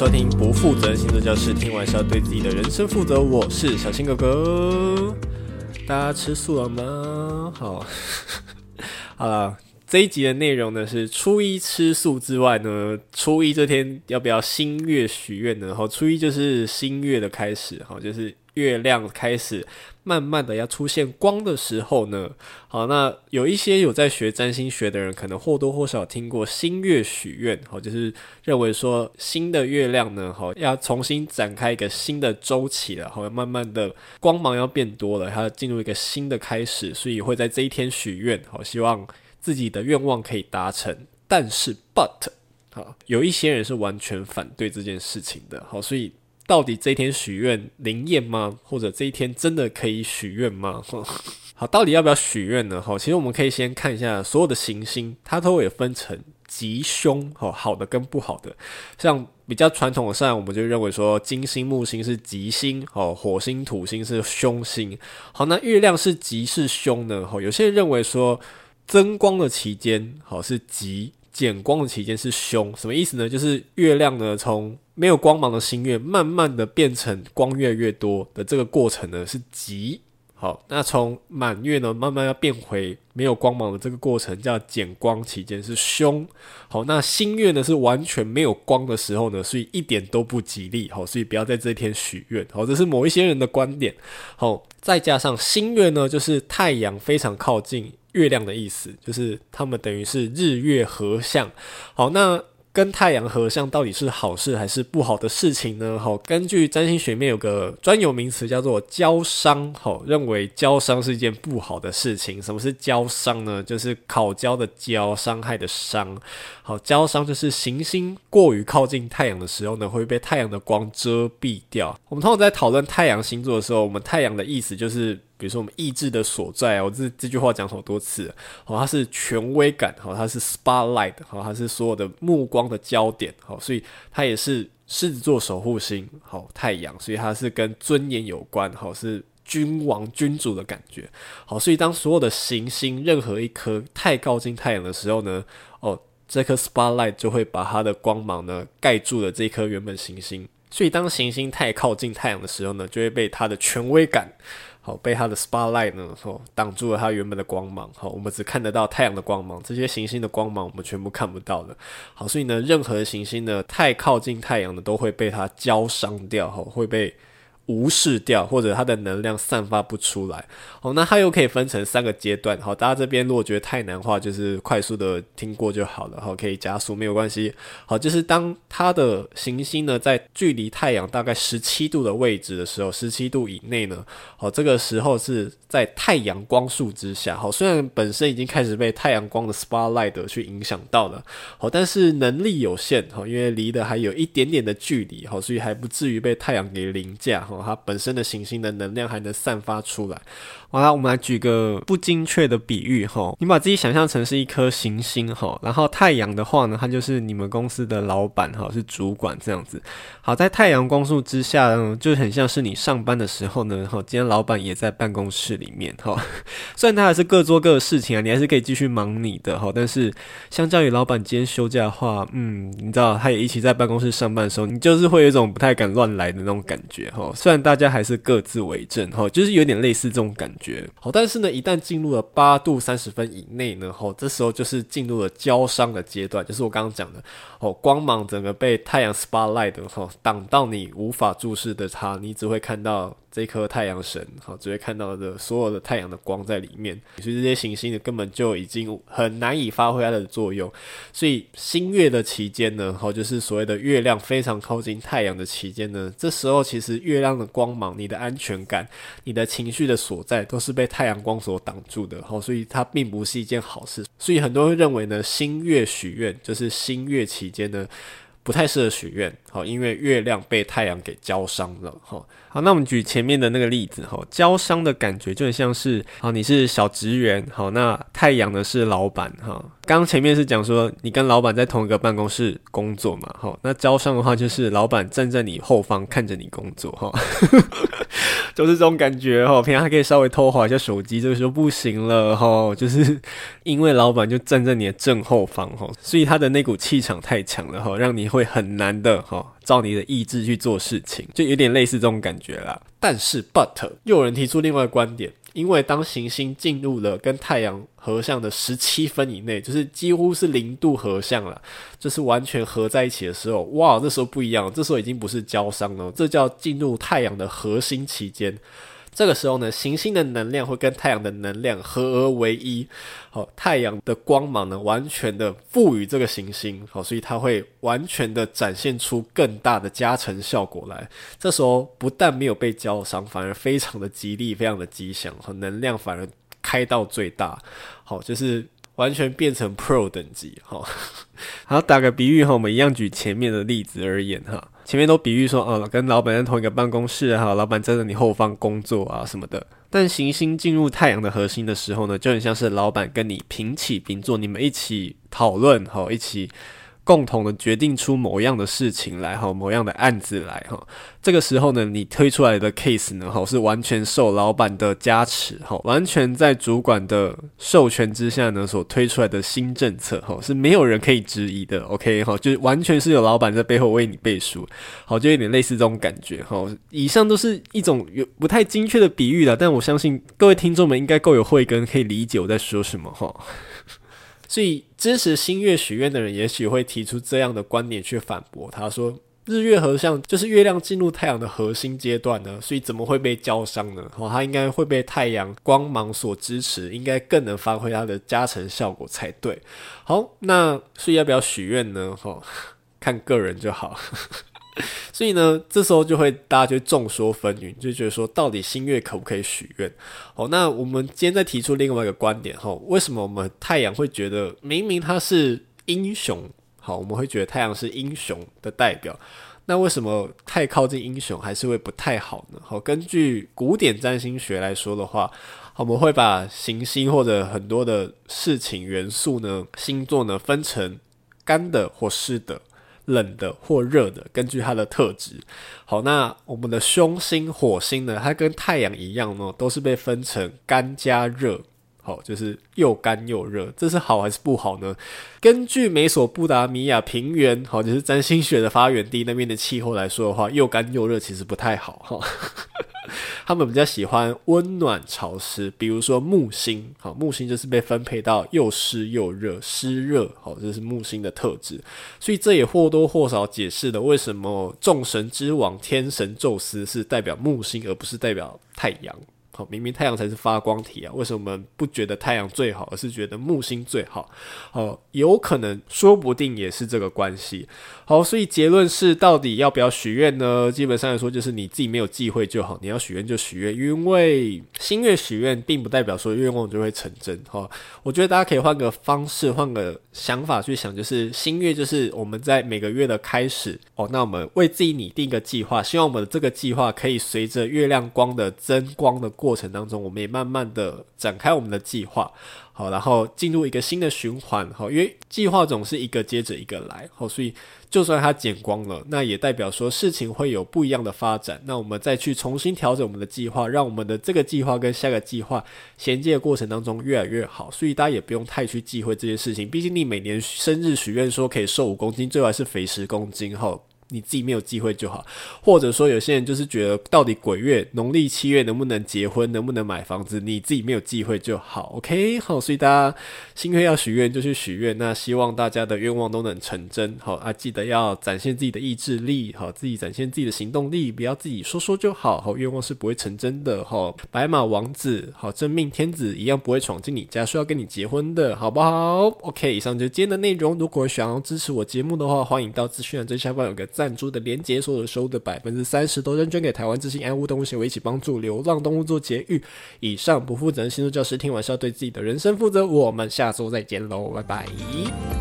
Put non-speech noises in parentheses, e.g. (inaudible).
收听不负责任星座教室，听完是要对自己的人生负责。我是小新哥哥，大家吃素了吗？好，(laughs) 好了，这一集的内容呢是初一吃素之外呢，初一这天要不要新月许愿呢？好，初一就是新月的开始，好，就是。月亮开始慢慢的要出现光的时候呢，好，那有一些有在学占星学的人，可能或多或少听过新月许愿，好，就是认为说新的月亮呢，好，要重新展开一个新的周期了，好，慢慢的光芒要变多了，它进入一个新的开始，所以会在这一天许愿，好，希望自己的愿望可以达成。但是，but，好，有一些人是完全反对这件事情的，好，所以。到底这一天许愿灵验吗？或者这一天真的可以许愿吗？(laughs) 好，到底要不要许愿呢？好，其实我们可以先看一下所有的行星，它都会分成吉凶，好，好的跟不好的。像比较传统的上，我们就认为说金星、木星是吉星，哦，火星、土星是凶星。好，那月亮是吉是凶呢？好，有些人认为说增光的期间，好是吉。减光的期间是凶，什么意思呢？就是月亮呢，从没有光芒的新月，慢慢的变成光越来越多的这个过程呢是吉。好，那从满月呢，慢慢要变回没有光芒的这个过程叫减光期间是凶。好，那新月呢是完全没有光的时候呢，所以一点都不吉利。好，所以不要在这一天许愿。好，这是某一些人的观点。好，再加上新月呢，就是太阳非常靠近。月亮的意思就是，他们等于是日月合相。好，那跟太阳合相到底是好事还是不好的事情呢？好，根据占星学面有个专有名词叫做交伤。好，认为交伤是一件不好的事情。什么是交伤呢？就是烤焦的焦，伤害的伤。好，焦伤就是行星过于靠近太阳的时候呢，会被太阳的光遮蔽掉。我们通常在讨论太阳星座的时候，我们太阳的意思就是。比如说我们意志的所在啊，我这这句话讲好多次，好，它是权威感，好，它是 spotlight，好，它是所有的目光的焦点，好，所以它也是狮子座守护星，好，太阳，所以它是跟尊严有关，好，是君王君主的感觉，好，所以当所有的行星任何一颗太靠近太阳的时候呢，哦，这颗 spotlight 就会把它的光芒呢盖住了这颗原本行星，所以当行星太靠近太阳的时候呢，就会被它的权威感。好，被它的 spotlight 呢，哦，挡住了它原本的光芒。好，我们只看得到太阳的光芒，这些行星的光芒我们全部看不到的。好，所以呢，任何行星呢，太靠近太阳的都会被它焦伤掉，哈，会被。无视掉，或者它的能量散发不出来。好，那它又可以分成三个阶段。好，大家这边如果觉得太难的话，就是快速的听过就好了。好，可以加速没有关系。好，就是当它的行星呢，在距离太阳大概十七度的位置的时候，十七度以内呢，好，这个时候是在太阳光束之下。好，虽然本身已经开始被太阳光的 spotlight 去影响到了，好，但是能力有限。好，因为离得还有一点点的距离。好，所以还不至于被太阳给凌驾。哈。它本身的行星的能量还能散发出来。好啦，我们来举个不精确的比喻哈，你把自己想象成是一颗行星哈，然后太阳的话呢，它就是你们公司的老板哈，是主管这样子。好，在太阳光束之下呢，就很像是你上班的时候呢，哈，今天老板也在办公室里面哈。(laughs) 虽然他还是各做各的事情啊，你还是可以继续忙你的哈，但是相较于老板今天休假的话，嗯，你知道他也一起在办公室上班的时候，你就是会有一种不太敢乱来的那种感觉哈。但大家还是各自为政哈，就是有点类似这种感觉。好，但是呢，一旦进入了八度三十分以内呢，吼，这时候就是进入了交伤的阶段，就是我刚刚讲的，哦，光芒整个被太阳 spotlight 吼挡到你无法注视的它，你只会看到。这颗太阳神，好，只会看到的所有的太阳的光在里面，所以这些行星呢，根本就已经很难以发挥它的作用。所以新月的期间呢，好，就是所谓的月亮非常靠近太阳的期间呢，这时候其实月亮的光芒、你的安全感、你的情绪的所在，都是被太阳光所挡住的。好，所以它并不是一件好事。所以很多人认为呢，新月许愿就是新月期间呢，不太适合许愿。好，因为月亮被太阳给浇伤了。哈。好，那我们举前面的那个例子哈，焦伤的感觉就很像是，好，你是小职员，好，那太阳呢是老板哈。刚前面是讲说你跟老板在同一个办公室工作嘛，好，那焦伤的话就是老板站在你后方看着你工作哈，(laughs) 就是这种感觉哈。平常还可以稍微偷滑一下手机，这个时候不行了哈，就是因为老板就站在你的正后方哈，所以他的那股气场太强了哈，让你会很难的哈，照你的意志去做事情，就有点类似这种感觉啦。但是，but 又有人提出另外一个观点，因为当行星进入了跟太阳合相的十七分以内，就是几乎是零度合相了，就是完全合在一起的时候，哇，这时候不一样，这时候已经不是交商了，这叫进入太阳的核心期间。这个时候呢，行星的能量会跟太阳的能量合而为一，好，太阳的光芒呢，完全的赋予这个行星，好，所以它会完全的展现出更大的加成效果来。这时候不但没有被焦伤，反而非常的吉利，非常的吉祥，和能量反而开到最大，好，就是。完全变成 Pro 等级，哈，(laughs) 好，打个比喻哈，我们一样举前面的例子而言哈，前面都比喻说，哦，跟老板在同一个办公室哈，老板站在你后方工作啊什么的。但行星进入太阳的核心的时候呢，就很像是老板跟你平起平坐，你们一起讨论，哈，一起。共同的决定出某样的事情来哈，某样的案子来哈。这个时候呢，你推出来的 case 呢，哈，是完全受老板的加持哈，完全在主管的授权之下呢，所推出来的新政策哈，是没有人可以质疑的。OK 哈，就完全是有老板在背后为你背书，好，就有点类似这种感觉哈。以上都是一种有不太精确的比喻了，但我相信各位听众们应该够有慧根，可以理解我在说什么哈。所以支持新月许愿的人，也许会提出这样的观点去反驳。他说：“日月合相就是月亮进入太阳的核心阶段呢，所以怎么会被焦伤呢？哦，它应该会被太阳光芒所支持，应该更能发挥它的加成效果才对。好，那所以要不要许愿呢？哦，(laughs) 看个人就好。” (laughs) 所以呢，这时候就会大家就众说纷纭，就觉得说到底新月可不可以许愿？好，那我们今天再提出另外一个观点哈，为什么我们太阳会觉得明明它是英雄？好，我们会觉得太阳是英雄的代表，那为什么太靠近英雄还是会不太好呢？好，根据古典占星学来说的话，我们会把行星或者很多的事情元素呢，星座呢分成干的或湿的。冷的或热的，根据它的特质。好，那我们的凶星火星呢？它跟太阳一样呢，都是被分成干加热。好，就是又干又热，这是好还是不好呢？根据美索不达米亚平原，好，就是占星学的发源地那边的气候来说的话，又干又热其实不太好哈。(laughs) 他们比较喜欢温暖潮湿，比如说木星，好，木星就是被分配到又湿又热，湿热，好，这是木星的特质，所以这也或多或少解释了为什么众神之王天神宙斯是代表木星，而不是代表太阳。明明太阳才是发光体啊，为什么我们不觉得太阳最好，而是觉得木星最好？哦，有可能，说不定也是这个关系。好，所以结论是，到底要不要许愿呢？基本上来说，就是你自己没有忌讳就好，你要许愿就许愿，因为新月许愿并不代表说愿望就会成真。哈，我觉得大家可以换个方式，换个想法去想，就是新月就是我们在每个月的开始。哦，那我们为自己拟定一个计划，希望我们的这个计划可以随着月亮光的增光的过过程当中，我们也慢慢的展开我们的计划，好，然后进入一个新的循环，好，因为计划总是一个接着一个来，好，所以就算它减光了，那也代表说事情会有不一样的发展，那我们再去重新调整我们的计划，让我们的这个计划跟下个计划衔接的过程当中越来越好，所以大家也不用太去忌讳这件事情，毕竟你每年生日许愿说可以瘦五公斤，最后还是肥十公斤，哈。你自己没有机会就好，或者说有些人就是觉得到底鬼月农历七月能不能结婚，能不能买房子，你自己没有机会就好，OK？好，所以大家新月要许愿就去许愿，那希望大家的愿望都能成真，好啊，记得要展现自己的意志力，好，自己展现自己的行动力，不要自己说说就好，好，愿望是不会成真的，好，白马王子，好，真命天子一样不会闯进你家说要跟你结婚的，好不好？OK，以上就是今天的内容，如果想要支持我节目的话，欢迎到资讯栏最下方有个。赞赞助的连结，所有收的百分之三十都认捐给台湾之心爱护动物协会，一起帮助流浪动物做节育。以上不负责任星座教师，听完是要对自己的人生负责。我们下周再见喽，拜拜。